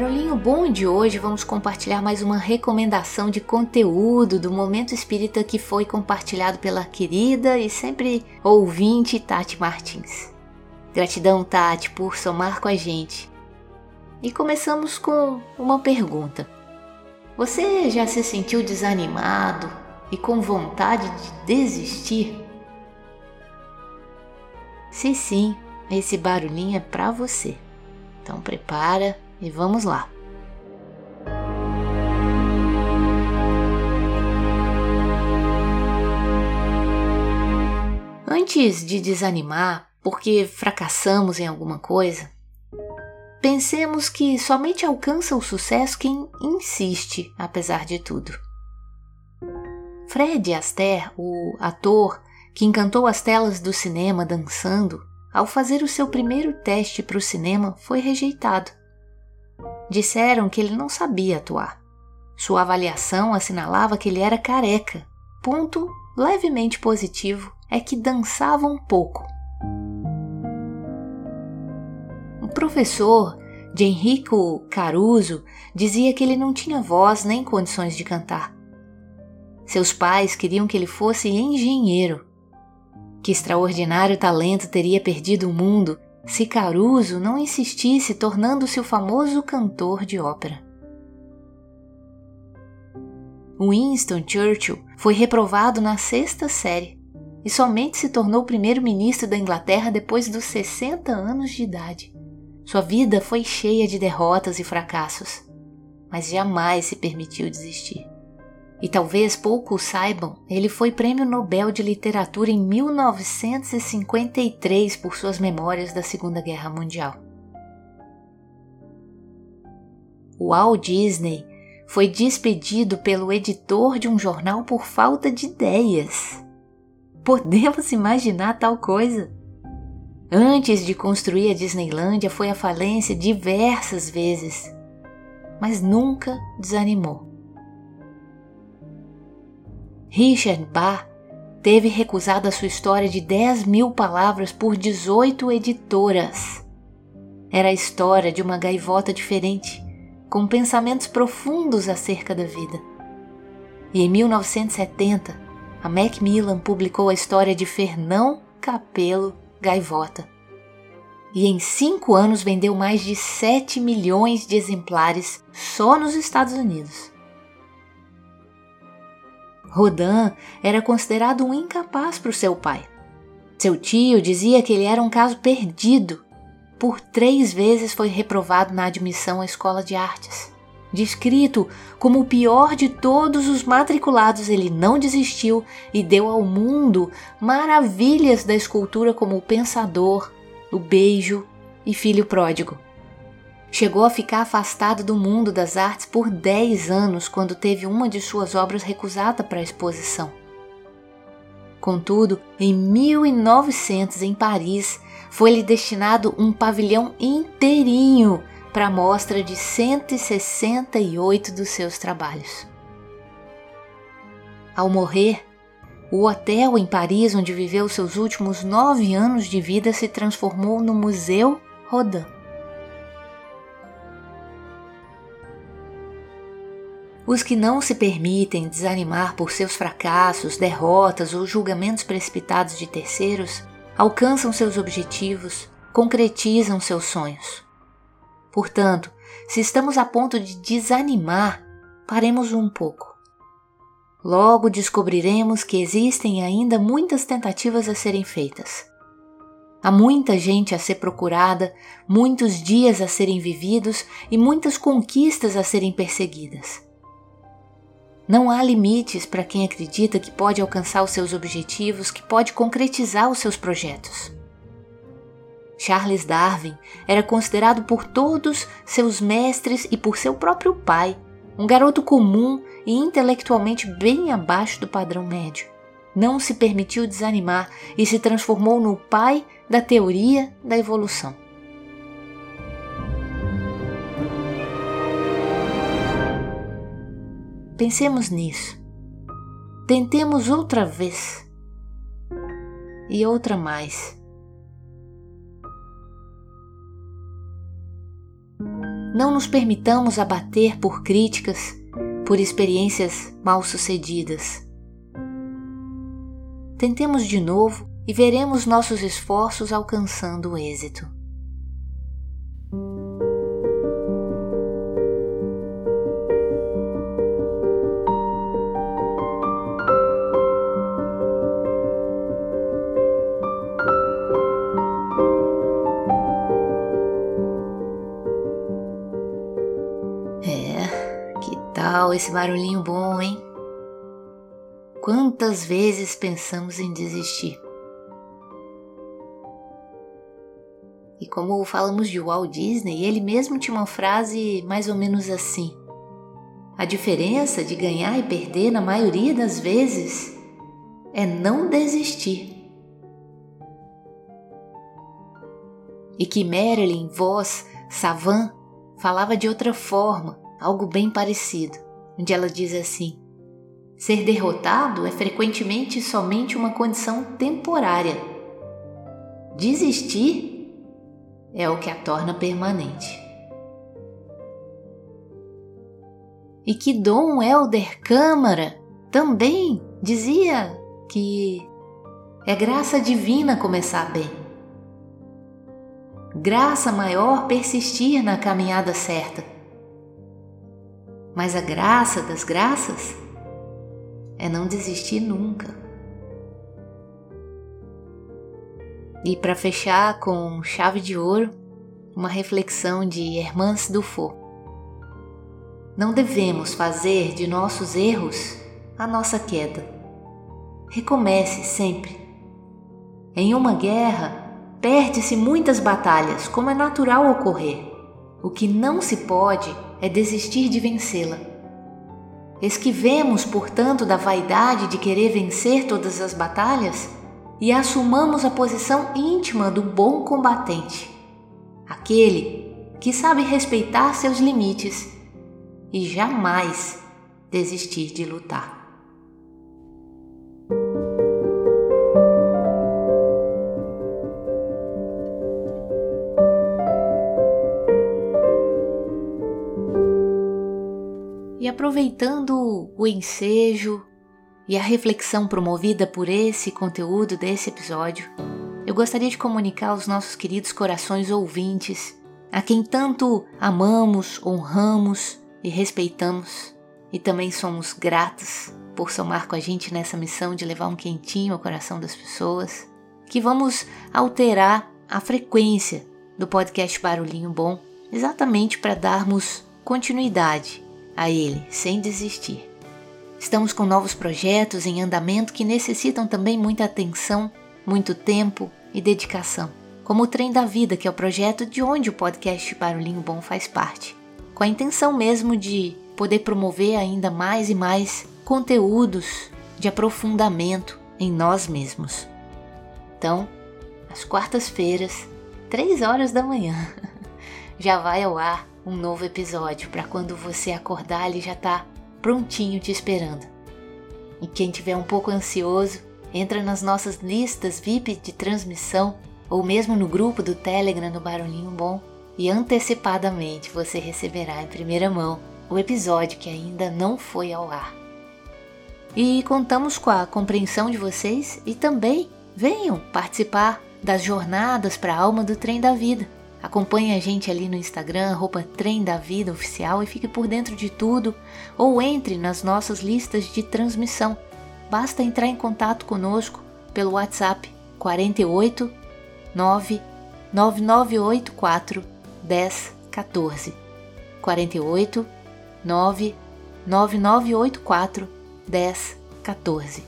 mim. bom de hoje vamos compartilhar mais uma recomendação de conteúdo do Momento Espírita que foi compartilhado pela querida e sempre ouvinte Tati Martins. Gratidão, Tati, por somar com a gente. E começamos com uma pergunta. Você já se sentiu desanimado e com vontade de desistir? Se sim, esse barulhinho é para você. Então prepara e vamos lá. Antes de desanimar porque fracassamos em alguma coisa, pensemos que somente alcança o sucesso quem insiste, apesar de tudo. Fred Astaire, o ator que encantou as telas do cinema dançando, ao fazer o seu primeiro teste para o cinema, foi rejeitado. Disseram que ele não sabia atuar. Sua avaliação assinalava que ele era careca, ponto levemente positivo é que dançava um pouco. O professor de Enrico Caruso dizia que ele não tinha voz nem condições de cantar. Seus pais queriam que ele fosse engenheiro. Que extraordinário talento teria perdido o mundo se Caruso não insistisse tornando-se o famoso cantor de ópera. Winston Churchill foi reprovado na sexta série e somente se tornou primeiro-ministro da Inglaterra depois dos 60 anos de idade. Sua vida foi cheia de derrotas e fracassos, mas jamais se permitiu desistir. E talvez poucos saibam, ele foi Prêmio Nobel de Literatura em 1953 por suas memórias da Segunda Guerra Mundial. Walt Disney foi despedido pelo editor de um jornal por falta de ideias. Podemos imaginar tal coisa? Antes de construir a Disneylândia, foi à falência diversas vezes, mas nunca desanimou. Richard Bach teve recusado a sua história de 10 mil palavras por 18 editoras. Era a história de uma gaivota diferente, com pensamentos profundos acerca da vida. E em 1970, a Macmillan publicou a história de Fernão Capelo Gaivota. E em cinco anos vendeu mais de 7 milhões de exemplares só nos Estados Unidos. Rodin era considerado um incapaz para o seu pai. Seu tio dizia que ele era um caso perdido. Por três vezes foi reprovado na admissão à escola de artes. Descrito como o pior de todos os matriculados, ele não desistiu e deu ao mundo maravilhas da escultura como o Pensador, o Beijo e Filho Pródigo. Chegou a ficar afastado do mundo das artes por 10 anos quando teve uma de suas obras recusada para a exposição. Contudo, em 1900, em Paris, foi-lhe destinado um pavilhão inteirinho para a mostra de 168 dos seus trabalhos. Ao morrer, o hotel em Paris, onde viveu seus últimos nove anos de vida, se transformou no Museu Rodin. Os que não se permitem desanimar por seus fracassos, derrotas ou julgamentos precipitados de terceiros alcançam seus objetivos, concretizam seus sonhos. Portanto, se estamos a ponto de desanimar, paremos um pouco. Logo descobriremos que existem ainda muitas tentativas a serem feitas. Há muita gente a ser procurada, muitos dias a serem vividos e muitas conquistas a serem perseguidas. Não há limites para quem acredita que pode alcançar os seus objetivos, que pode concretizar os seus projetos. Charles Darwin era considerado por todos seus mestres e por seu próprio pai um garoto comum e intelectualmente bem abaixo do padrão médio. Não se permitiu desanimar e se transformou no pai da teoria da evolução. Pensemos nisso. Tentemos outra vez. E outra mais. Não nos permitamos abater por críticas, por experiências mal sucedidas. Tentemos de novo e veremos nossos esforços alcançando o êxito. Esse barulhinho bom, hein? Quantas vezes pensamos em desistir? E como falamos de Walt Disney, ele mesmo tinha uma frase mais ou menos assim: A diferença de ganhar e perder, na maioria das vezes, é não desistir. E que Marilyn Voss Savan falava de outra forma, algo bem parecido onde ela diz assim: Ser derrotado é frequentemente somente uma condição temporária. Desistir é o que a torna permanente. E que Dom Helder Câmara também dizia que é graça divina começar bem. Graça maior persistir na caminhada certa mas a graça das graças é não desistir nunca. E para fechar com chave de ouro, uma reflexão de Hermance Dufour. Não devemos fazer de nossos erros a nossa queda. Recomece sempre. Em uma guerra, perde-se muitas batalhas, como é natural ocorrer. O que não se pode é desistir de vencê-la. Esquivemos, portanto, da vaidade de querer vencer todas as batalhas e assumamos a posição íntima do bom combatente, aquele que sabe respeitar seus limites e jamais desistir de lutar. Aproveitando o ensejo e a reflexão promovida por esse conteúdo desse episódio, eu gostaria de comunicar aos nossos queridos corações ouvintes, a quem tanto amamos, honramos e respeitamos, e também somos gratos por somar com a gente nessa missão de levar um quentinho ao coração das pessoas, que vamos alterar a frequência do podcast Barulhinho Bom, exatamente para darmos continuidade a ele sem desistir. Estamos com novos projetos em andamento que necessitam também muita atenção, muito tempo e dedicação, como o Trem da Vida, que é o projeto de onde o podcast Barulhinho Bom faz parte, com a intenção mesmo de poder promover ainda mais e mais conteúdos de aprofundamento em nós mesmos. Então, às quartas-feiras, três horas da manhã, já vai ao ar um novo episódio para quando você acordar ele já tá prontinho te esperando. E quem tiver um pouco ansioso, entra nas nossas listas VIP de transmissão ou mesmo no grupo do Telegram no Barulhinho Bom e antecipadamente você receberá em primeira mão o episódio que ainda não foi ao ar. E contamos com a compreensão de vocês e também venham participar das jornadas para a alma do trem da vida Acompanhe a gente ali no Instagram, roupa Trem da Vida Oficial e fique por dentro de tudo ou entre nas nossas listas de transmissão. Basta entrar em contato conosco pelo WhatsApp 48 9 9984 1014. 48 9 9984 1014.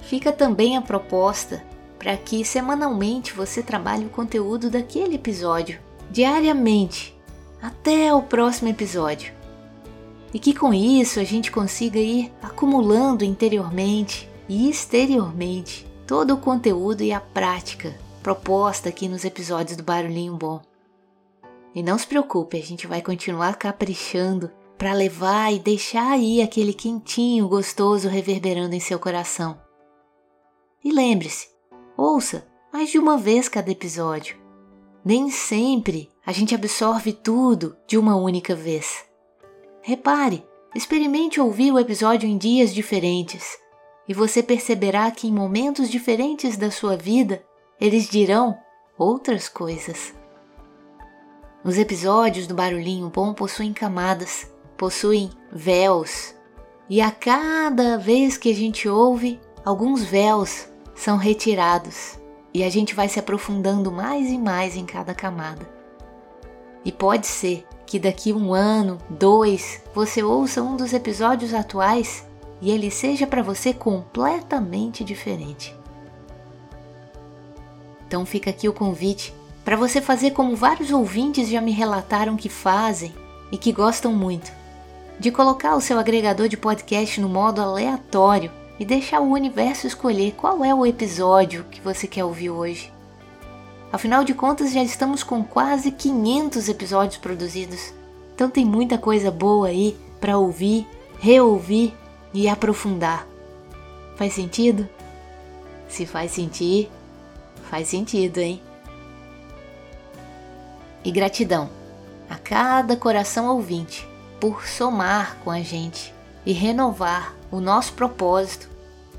Fica também a proposta para que semanalmente você trabalhe o conteúdo daquele episódio, diariamente, até o próximo episódio. E que com isso a gente consiga ir acumulando interiormente e exteriormente todo o conteúdo e a prática proposta aqui nos episódios do Barulhinho Bom. E não se preocupe, a gente vai continuar caprichando para levar e deixar aí aquele quentinho gostoso reverberando em seu coração. E lembre-se, ouça mais de uma vez cada episódio. Nem sempre a gente absorve tudo de uma única vez. Repare, experimente ouvir o episódio em dias diferentes e você perceberá que em momentos diferentes da sua vida eles dirão outras coisas. Os episódios do Barulhinho Bom possuem camadas, possuem véus, e a cada vez que a gente ouve, alguns véus são retirados e a gente vai se aprofundando mais e mais em cada camada. E pode ser que daqui um ano, dois, você ouça um dos episódios atuais e ele seja para você completamente diferente. Então fica aqui o convite para você fazer como vários ouvintes já me relataram que fazem e que gostam muito, de colocar o seu agregador de podcast no modo aleatório e deixar o universo escolher qual é o episódio que você quer ouvir hoje. Afinal de contas, já estamos com quase 500 episódios produzidos, então tem muita coisa boa aí para ouvir, reouvir e aprofundar. Faz sentido? Se faz sentir, faz sentido, hein? E gratidão a cada coração ouvinte por somar com a gente e renovar o nosso propósito.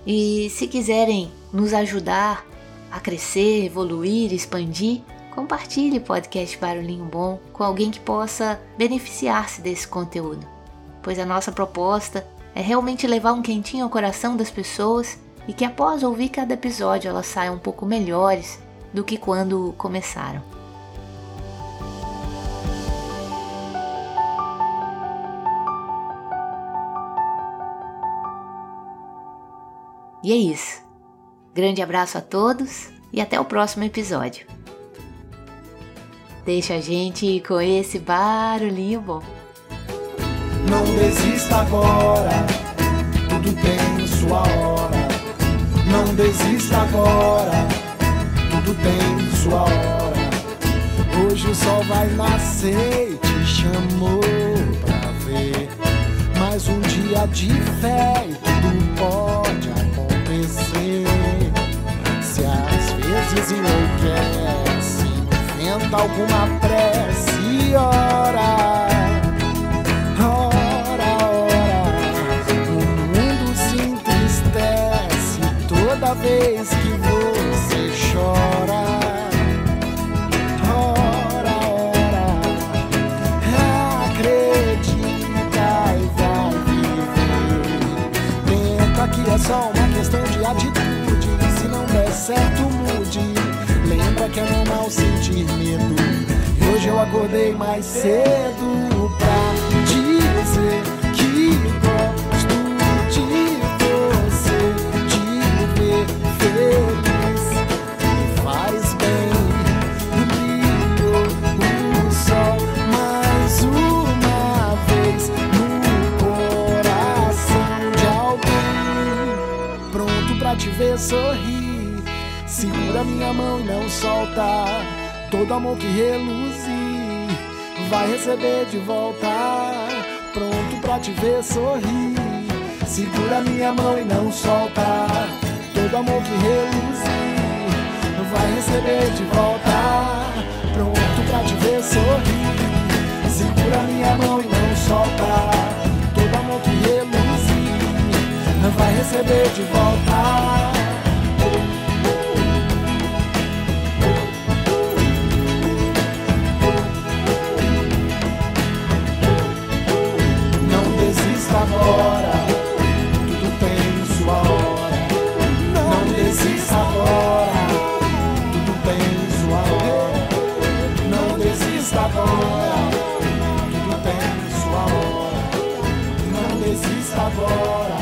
E se quiserem nos ajudar a crescer, evoluir, expandir, compartilhe o podcast Barulhinho Bom com alguém que possa beneficiar-se desse conteúdo. Pois a nossa proposta é realmente levar um quentinho ao coração das pessoas e que após ouvir cada episódio elas saiam um pouco melhores do que quando começaram. E é isso. Grande abraço a todos e até o próximo episódio. Deixa a gente com esse barulhinho bom. Não desista agora, tudo tem sua hora. Não desista agora, tudo tem sua hora. Hoje o sol vai nascer te chamou pra ver. Mais um dia de fé e tudo pode enlouquece, inventa alguma prece e ora. Ora, ora. O mundo se entristece toda vez que você chora. Ora, ora. Acredita e vai viver. Tenta que é só uma Que é normal sentir medo. E hoje eu acordei mais cedo pra dizer que gosto de você, de ver feliz. Me faz bem brilho o sol mais uma vez no coração de alguém pronto pra te ver sorrir. Segura minha mão e não solta todo amor que reluzir. Vai receber de volta, pronto pra te ver sorrir. Segura minha mão e não solta todo amor que reluzir. Vai receber de volta, pronto pra te ver sorrir. Segura minha mão e não solta todo amor que reluzir. Vai receber de volta. agora, tudo tem sua hora. Não desista agora,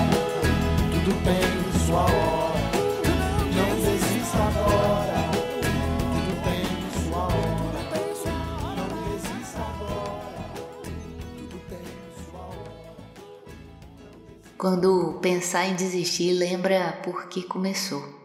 tudo tem sua hora. Não desista agora. tudo tem sua hora. Não desista agora, tudo tem sua hora. Quando pensar em desistir, lembra por que começou.